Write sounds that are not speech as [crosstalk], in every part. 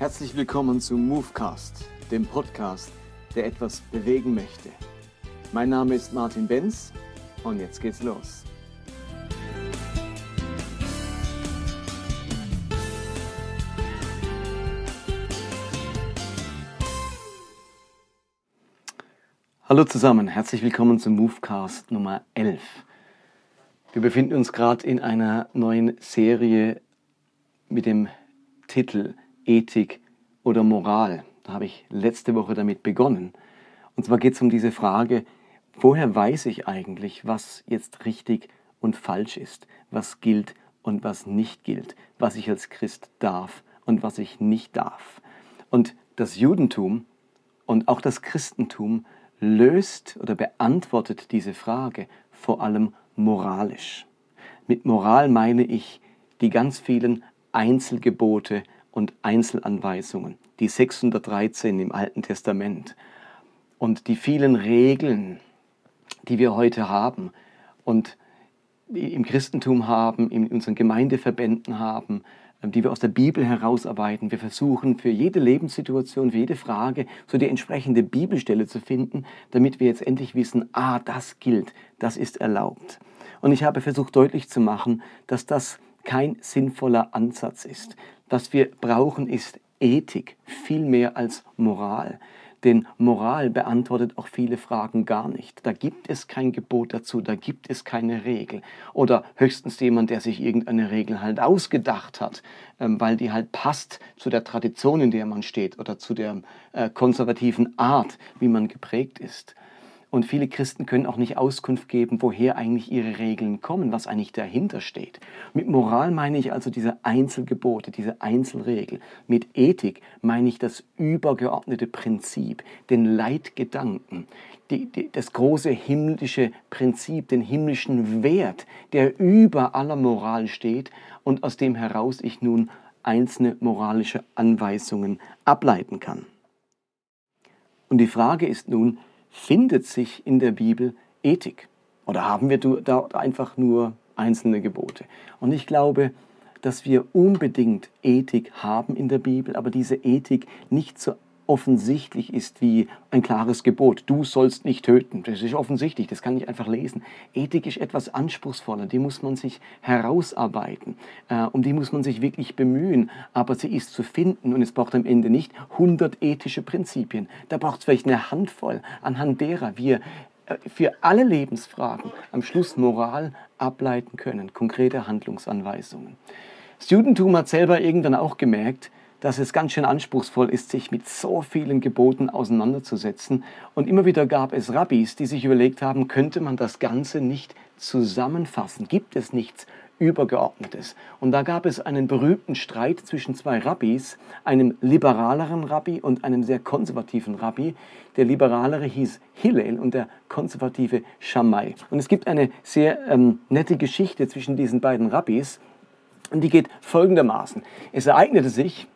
Herzlich willkommen zu Movecast, dem Podcast, der etwas bewegen möchte. Mein Name ist Martin Benz und jetzt geht's los. Hallo zusammen, herzlich willkommen zum Movecast Nummer 11. Wir befinden uns gerade in einer neuen Serie mit dem Titel Ethik oder Moral. Da habe ich letzte Woche damit begonnen. Und zwar geht es um diese Frage, woher weiß ich eigentlich, was jetzt richtig und falsch ist, was gilt und was nicht gilt, was ich als Christ darf und was ich nicht darf. Und das Judentum und auch das Christentum löst oder beantwortet diese Frage vor allem moralisch. Mit Moral meine ich die ganz vielen Einzelgebote und Einzelanweisungen, die 613 im Alten Testament und die vielen Regeln, die wir heute haben und im Christentum haben, in unseren Gemeindeverbänden haben, die wir aus der Bibel herausarbeiten. Wir versuchen für jede Lebenssituation, für jede Frage so die entsprechende Bibelstelle zu finden, damit wir jetzt endlich wissen, ah, das gilt, das ist erlaubt. Und ich habe versucht deutlich zu machen, dass das kein sinnvoller Ansatz ist. Was wir brauchen, ist Ethik, viel mehr als Moral. Denn Moral beantwortet auch viele Fragen gar nicht. Da gibt es kein Gebot dazu, da gibt es keine Regel. Oder höchstens jemand, der sich irgendeine Regel halt ausgedacht hat, ähm, weil die halt passt zu der Tradition, in der man steht oder zu der äh, konservativen Art, wie man geprägt ist. Und viele Christen können auch nicht Auskunft geben, woher eigentlich ihre Regeln kommen, was eigentlich dahinter steht. Mit Moral meine ich also diese Einzelgebote, diese Einzelregel. Mit Ethik meine ich das übergeordnete Prinzip, den Leitgedanken, die, die, das große himmlische Prinzip, den himmlischen Wert, der über aller Moral steht und aus dem heraus ich nun einzelne moralische Anweisungen ableiten kann. Und die Frage ist nun, findet sich in der Bibel Ethik? Oder haben wir da einfach nur einzelne Gebote? Und ich glaube, dass wir unbedingt Ethik haben in der Bibel, aber diese Ethik nicht so offensichtlich ist wie ein klares Gebot. Du sollst nicht töten. Das ist offensichtlich, das kann ich einfach lesen. Ethik ist etwas anspruchsvoller, die muss man sich herausarbeiten, äh, um die muss man sich wirklich bemühen, aber sie ist zu finden und es braucht am Ende nicht 100 ethische Prinzipien. Da braucht es vielleicht eine Handvoll, anhand derer wir äh, für alle Lebensfragen am Schluss Moral ableiten können, konkrete Handlungsanweisungen. Das Judentum hat selber irgendwann auch gemerkt, dass es ganz schön anspruchsvoll ist, sich mit so vielen Geboten auseinanderzusetzen. Und immer wieder gab es Rabbis, die sich überlegt haben, könnte man das Ganze nicht zusammenfassen? Gibt es nichts Übergeordnetes? Und da gab es einen berühmten Streit zwischen zwei Rabbis, einem liberaleren Rabbi und einem sehr konservativen Rabbi. Der liberalere hieß Hillel und der konservative Shammai. Und es gibt eine sehr ähm, nette Geschichte zwischen diesen beiden Rabbis. Und die geht folgendermaßen. Es ereignete sich,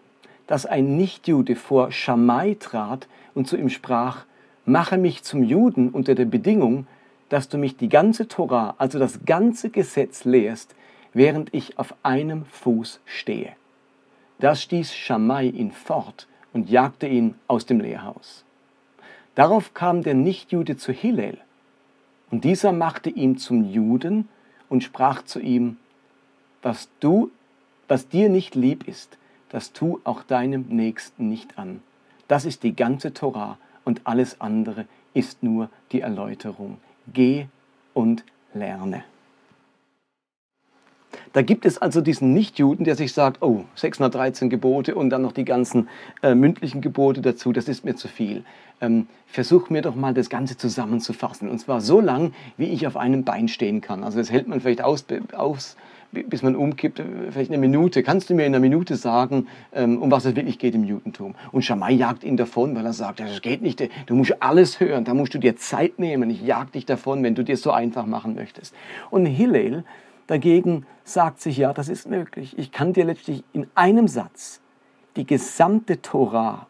dass ein Nichtjude vor Schamai trat und zu ihm sprach, mache mich zum Juden unter der Bedingung, dass du mich die ganze Torah, also das ganze Gesetz lehrst, während ich auf einem Fuß stehe. Das stieß Schamai ihn fort und jagte ihn aus dem Lehrhaus. Darauf kam der Nichtjude zu Hillel, und dieser machte ihn zum Juden und sprach zu ihm, was du, was dir nicht lieb ist, das tu auch deinem Nächsten nicht an. Das ist die ganze Torah und alles andere ist nur die Erläuterung. Geh und lerne. Da gibt es also diesen Nichtjuden, der sich sagt, oh, 613 Gebote und dann noch die ganzen äh, mündlichen Gebote dazu, das ist mir zu viel. Ähm, versuch mir doch mal das Ganze zusammenzufassen. Und zwar so lang, wie ich auf einem Bein stehen kann. Also das hält man vielleicht aus, aus bis man umkippt, vielleicht eine Minute. Kannst du mir in einer Minute sagen, ähm, um was es wirklich geht im Judentum? Und Schamai jagt ihn davon, weil er sagt, das geht nicht, du musst alles hören, da musst du dir Zeit nehmen, ich jag dich davon, wenn du dir so einfach machen möchtest. Und Hillel dagegen sagt sich, ja, das ist möglich. Ich kann dir letztlich in einem Satz die gesamte Torah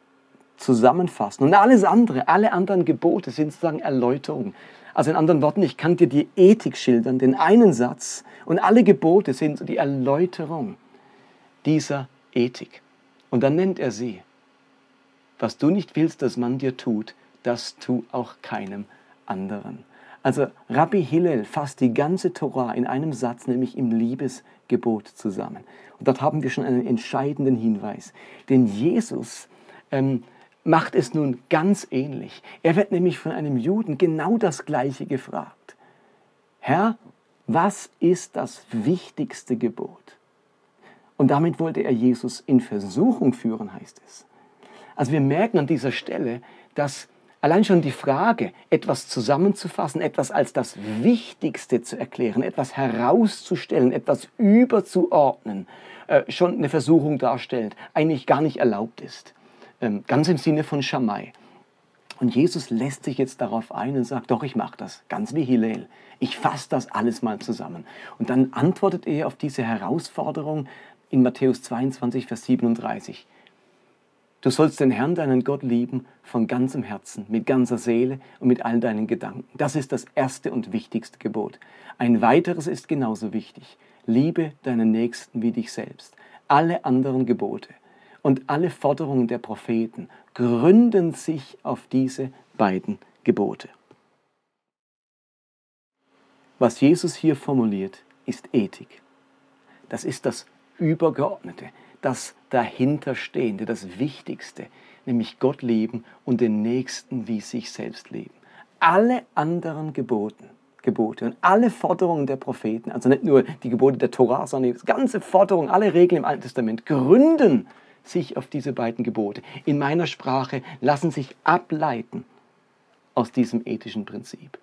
zusammenfassen. Und alles andere, alle anderen Gebote sind sozusagen Erläuterungen. Also in anderen Worten, ich kann dir die Ethik schildern, den einen Satz und alle Gebote sind die Erläuterung dieser Ethik. Und dann nennt er sie. Was du nicht willst, dass man dir tut, das tu auch keinem anderen. Also Rabbi Hillel fasst die ganze Torah in einem Satz, nämlich im Liebesgebot zusammen. Und dort haben wir schon einen entscheidenden Hinweis. Denn Jesus ähm, macht es nun ganz ähnlich. Er wird nämlich von einem Juden genau das Gleiche gefragt. Herr, was ist das wichtigste Gebot? Und damit wollte er Jesus in Versuchung führen, heißt es. Also wir merken an dieser Stelle, dass Allein schon die Frage, etwas zusammenzufassen, etwas als das Wichtigste zu erklären, etwas herauszustellen, etwas überzuordnen, äh, schon eine Versuchung darstellt, eigentlich gar nicht erlaubt ist. Ähm, ganz im Sinne von Schamai. Und Jesus lässt sich jetzt darauf ein und sagt, doch, ich mache das, ganz wie Hillel. Ich fasse das alles mal zusammen. Und dann antwortet er auf diese Herausforderung in Matthäus 22, Vers 37. Du sollst den Herrn, deinen Gott lieben, von ganzem Herzen, mit ganzer Seele und mit all deinen Gedanken. Das ist das erste und wichtigste Gebot. Ein weiteres ist genauso wichtig. Liebe deinen Nächsten wie dich selbst. Alle anderen Gebote und alle Forderungen der Propheten gründen sich auf diese beiden Gebote. Was Jesus hier formuliert, ist Ethik. Das ist das Übergeordnete das dahinterstehende, das Wichtigste, nämlich Gott lieben und den Nächsten wie sich selbst lieben. Alle anderen Geboten, Gebote und alle Forderungen der Propheten, also nicht nur die Gebote der Torah, sondern die ganze Forderung, alle Regeln im Alten Testament gründen sich auf diese beiden Gebote. In meiner Sprache lassen sich ableiten aus diesem ethischen Prinzip.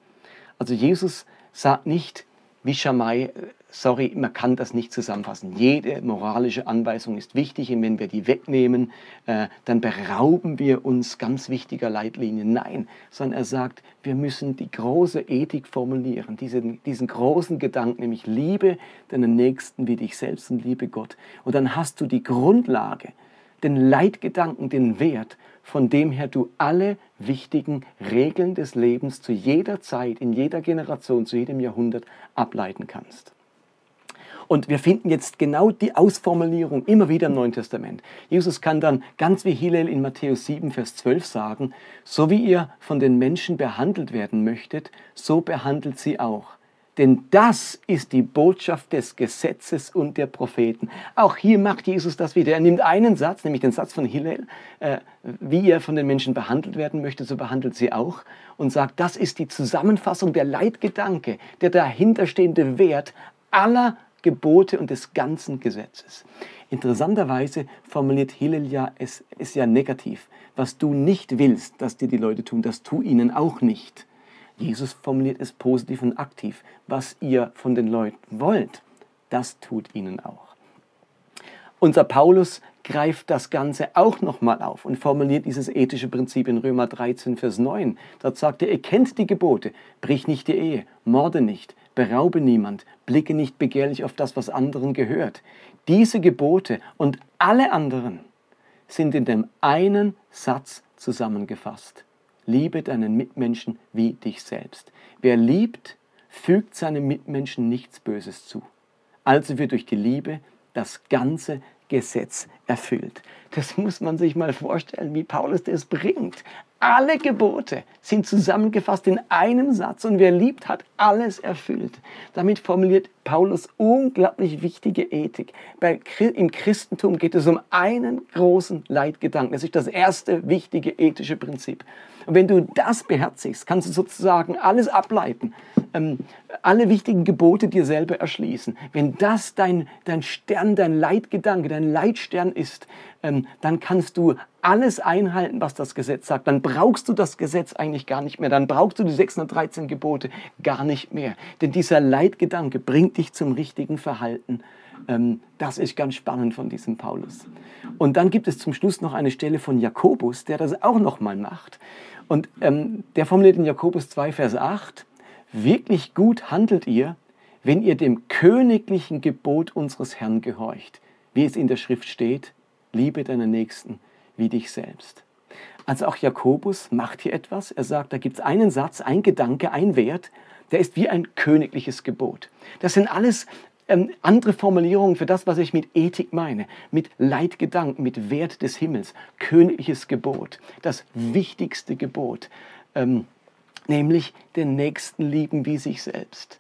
Also Jesus sagt nicht, wie Schamai, sorry, man kann das nicht zusammenfassen. Jede moralische Anweisung ist wichtig und wenn wir die wegnehmen, äh, dann berauben wir uns ganz wichtiger Leitlinien. Nein, sondern er sagt, wir müssen die große Ethik formulieren, diesen, diesen großen Gedanken, nämlich liebe deinen Nächsten wie dich selbst und liebe Gott. Und dann hast du die Grundlage, den Leitgedanken, den Wert, von dem her du alle wichtigen Regeln des Lebens zu jeder Zeit, in jeder Generation, zu jedem Jahrhundert ableiten kannst. Und wir finden jetzt genau die Ausformulierung immer wieder im Neuen Testament. Jesus kann dann ganz wie Hillel in Matthäus 7, Vers 12 sagen, so wie ihr von den Menschen behandelt werden möchtet, so behandelt sie auch. Denn das ist die Botschaft des Gesetzes und der Propheten. Auch hier macht Jesus das wieder. Er nimmt einen Satz, nämlich den Satz von Hillel, äh, wie er von den Menschen behandelt werden möchte, so behandelt sie auch, und sagt, das ist die Zusammenfassung, der Leitgedanke, der dahinterstehende Wert aller Gebote und des ganzen Gesetzes. Interessanterweise formuliert Hillel ja, es ist ja negativ. Was du nicht willst, dass dir die Leute tun, das tu ihnen auch nicht. Jesus formuliert es positiv und aktiv. Was ihr von den Leuten wollt, das tut ihnen auch. Unser Paulus greift das Ganze auch nochmal auf und formuliert dieses ethische Prinzip in Römer 13, Vers 9. Dort sagt er, ihr kennt die Gebote, brich nicht die Ehe, morde nicht, beraube niemand, blicke nicht begehrlich auf das, was anderen gehört. Diese Gebote und alle anderen sind in dem einen Satz zusammengefasst. Liebe deinen Mitmenschen wie dich selbst. Wer liebt, fügt seinem Mitmenschen nichts Böses zu. Also wird durch die Liebe das ganze Gesetz erfüllt. Das [laughs] muss man sich mal vorstellen, wie Paulus das bringt. Alle Gebote sind zusammengefasst in einem Satz und wer liebt, hat alles erfüllt. Damit formuliert Paulus unglaublich wichtige Ethik. Bei, Im Christentum geht es um einen großen Leitgedanken. Das ist das erste wichtige ethische Prinzip. Und wenn du das beherzigst, kannst du sozusagen alles ableiten, ähm, alle wichtigen Gebote dir selber erschließen. Wenn das dein, dein Stern, dein Leitgedanke, dein Leitstern ist, ähm, dann kannst du alles einhalten, was das Gesetz sagt. Dann brauchst du das Gesetz eigentlich gar nicht mehr. Dann brauchst du die 613 Gebote gar nicht mehr. Denn dieser Leitgedanke bringt dich zum richtigen Verhalten. Ähm, das ist ganz spannend von diesem Paulus. Und dann gibt es zum Schluss noch eine Stelle von Jakobus, der das auch nochmal macht. Und ähm, der formuliert in Jakobus 2, Vers 8, wirklich gut handelt ihr, wenn ihr dem königlichen Gebot unseres Herrn gehorcht, wie es in der Schrift steht, liebe deinen Nächsten wie dich selbst. Also auch Jakobus macht hier etwas. Er sagt, da gibt es einen Satz, ein Gedanke, ein Wert, der ist wie ein königliches Gebot. Das sind alles ähm, andere Formulierungen für das, was ich mit Ethik meine, mit Leitgedanken, mit Wert des Himmels, königliches Gebot, das wichtigste Gebot, ähm, nämlich den Nächsten lieben wie sich selbst.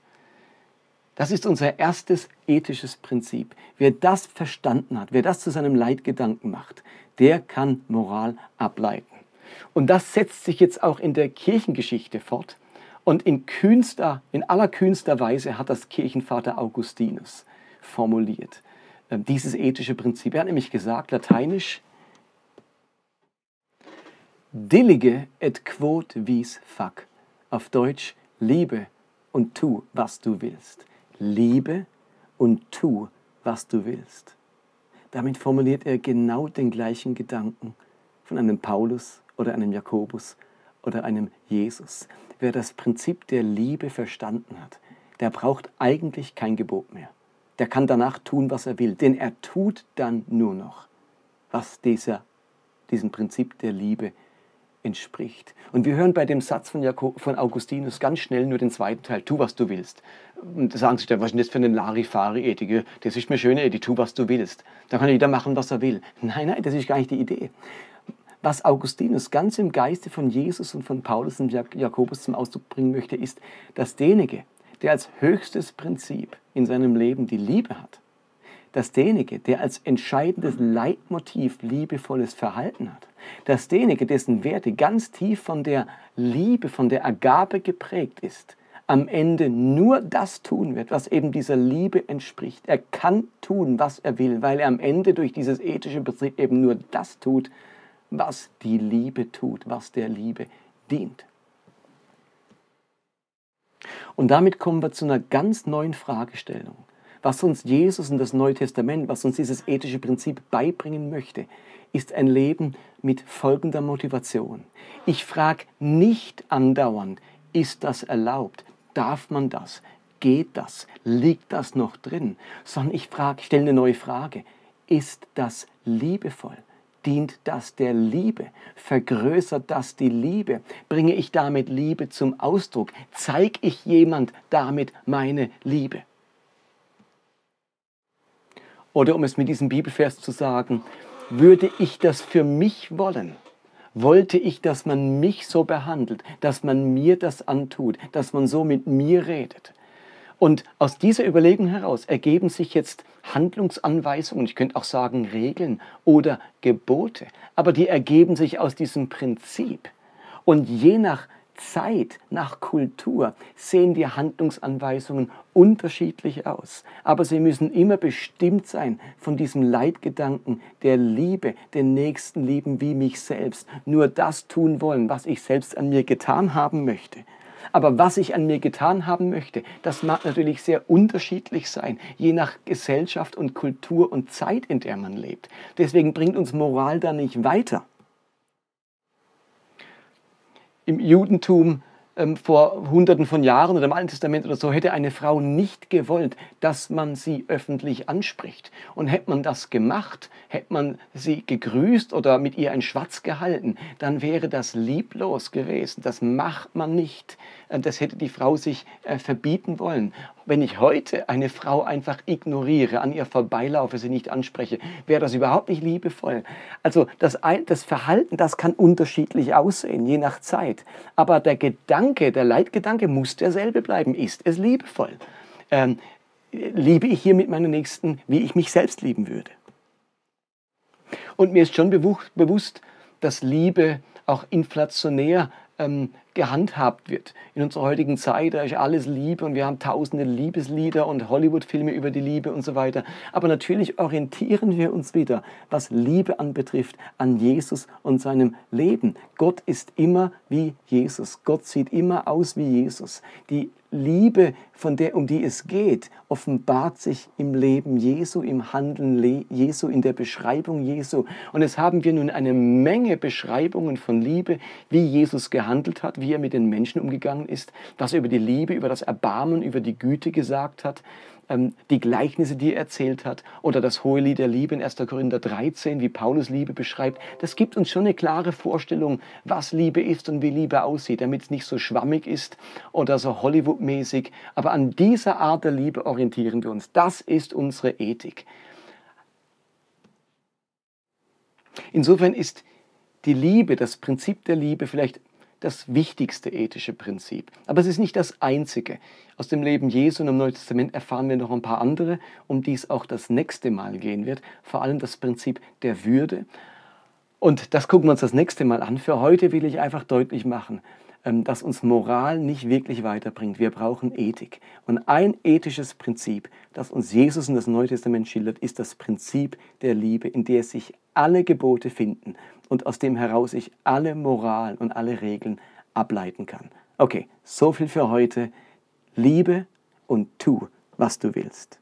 Das ist unser erstes ethisches Prinzip. Wer das verstanden hat, wer das zu seinem Leitgedanken macht, der kann Moral ableiten. Und das setzt sich jetzt auch in der Kirchengeschichte fort. Und in kühnster, in allerkühnster Weise hat das Kirchenvater Augustinus formuliert. Äh, dieses ethische Prinzip. Er hat nämlich gesagt, lateinisch, Dilige et quod vis fac. Auf Deutsch, liebe und tu, was du willst. Liebe und tu, was du willst. Damit formuliert er genau den gleichen Gedanken von einem Paulus oder einem Jakobus oder einem Jesus. Wer das Prinzip der Liebe verstanden hat, der braucht eigentlich kein Gebot mehr. Der kann danach tun, was er will, denn er tut dann nur noch, was dieser, diesem Prinzip der Liebe entspricht. Und wir hören bei dem Satz von, Jakob, von Augustinus ganz schnell nur den zweiten Teil, tu, was du willst. Und da sagen sich, was ist das für eine Larifari-Ethik? Das ist mir schöne Ethik, tu, was du willst. Da kann jeder machen, was er will. Nein, nein, das ist gar nicht die Idee was Augustinus ganz im Geiste von Jesus und von Paulus und Jakobus zum Ausdruck bringen möchte, ist, dass derjenige, der als höchstes Prinzip in seinem Leben die Liebe hat, dass derjenige, der als entscheidendes Leitmotiv liebevolles Verhalten hat, dass derjenige, dessen Werte ganz tief von der Liebe, von der Agape geprägt ist, am Ende nur das tun wird, was eben dieser Liebe entspricht. Er kann tun, was er will, weil er am Ende durch dieses ethische Prinzip eben nur das tut, was die Liebe tut, was der Liebe dient. Und damit kommen wir zu einer ganz neuen Fragestellung. Was uns Jesus und das Neue Testament, was uns dieses ethische Prinzip beibringen möchte, ist ein Leben mit folgender Motivation. Ich frage nicht andauernd, ist das erlaubt? Darf man das? Geht das? Liegt das noch drin? Sondern ich frage, stelle eine neue Frage. Ist das liebevoll? Dient das der Liebe? Vergrößert das die Liebe? Bringe ich damit Liebe zum Ausdruck? Zeige ich jemand damit meine Liebe? Oder um es mit diesem Bibelvers zu sagen, würde ich das für mich wollen? Wollte ich, dass man mich so behandelt, dass man mir das antut, dass man so mit mir redet? Und aus dieser Überlegung heraus ergeben sich jetzt Handlungsanweisungen, ich könnte auch sagen Regeln oder Gebote, aber die ergeben sich aus diesem Prinzip. Und je nach Zeit, nach Kultur sehen die Handlungsanweisungen unterschiedlich aus. Aber sie müssen immer bestimmt sein von diesem Leitgedanken der Liebe, den Nächsten lieben wie mich selbst. Nur das tun wollen, was ich selbst an mir getan haben möchte. Aber was ich an mir getan haben möchte, das mag natürlich sehr unterschiedlich sein, je nach Gesellschaft und Kultur und Zeit, in der man lebt. Deswegen bringt uns Moral da nicht weiter. Im Judentum ähm, vor Hunderten von Jahren oder im Alten Testament oder so hätte eine Frau nicht gewollt, dass man sie öffentlich anspricht. Und hätte man das gemacht, hätte man sie gegrüßt oder mit ihr ein Schwatz gehalten, dann wäre das lieblos gewesen. Das macht man nicht. Äh, das hätte die Frau sich äh, verbieten wollen. Wenn ich heute eine Frau einfach ignoriere, an ihr vorbeilaufe, sie nicht anspreche, wäre das überhaupt nicht liebevoll. Also das, das Verhalten, das kann unterschiedlich aussehen, je nach Zeit. Aber der Gedanke, der Leitgedanke muss derselbe bleiben. Ist es liebevoll? Ähm, liebe ich hier mit meinen Nächsten, wie ich mich selbst lieben würde? Und mir ist schon bewusst, dass Liebe auch inflationär ähm, gehandhabt wird. In unserer heutigen Zeit, da ist alles Liebe und wir haben tausende Liebeslieder und Hollywood-Filme über die Liebe und so weiter. Aber natürlich orientieren wir uns wieder, was Liebe anbetrifft, an Jesus und seinem Leben. Gott ist immer wie Jesus. Gott sieht immer aus wie Jesus. Die Liebe, von der, um die es geht, offenbart sich im Leben Jesu, im Handeln Jesu, in der Beschreibung Jesu. Und es haben wir nun eine Menge Beschreibungen von Liebe, wie Jesus gehandelt hat, wie er mit den Menschen umgegangen ist, was er über die Liebe, über das Erbarmen, über die Güte gesagt hat. Ähm, die Gleichnisse, die er erzählt hat, oder das hohe Lied der Liebe in 1. Korinther 13, wie Paulus Liebe beschreibt, das gibt uns schon eine klare Vorstellung, was Liebe ist und wie Liebe aussieht, damit es nicht so schwammig ist oder so Hollywood-mäßig. Aber an dieser Art der Liebe orientieren wir uns. Das ist unsere Ethik. Insofern ist die Liebe, das Prinzip der Liebe vielleicht das wichtigste ethische Prinzip. Aber es ist nicht das einzige. Aus dem Leben Jesu und im Neuen Testament erfahren wir noch ein paar andere, um die es auch das nächste Mal gehen wird. Vor allem das Prinzip der Würde. Und das gucken wir uns das nächste Mal an. Für heute will ich einfach deutlich machen, dass uns Moral nicht wirklich weiterbringt. Wir brauchen Ethik. Und ein ethisches Prinzip, das uns Jesus in das Neue Testament schildert, ist das Prinzip der Liebe, in der sich alle Gebote finden und aus dem heraus ich alle Moral und alle Regeln ableiten kann. Okay, so viel für heute. Liebe und tu, was du willst.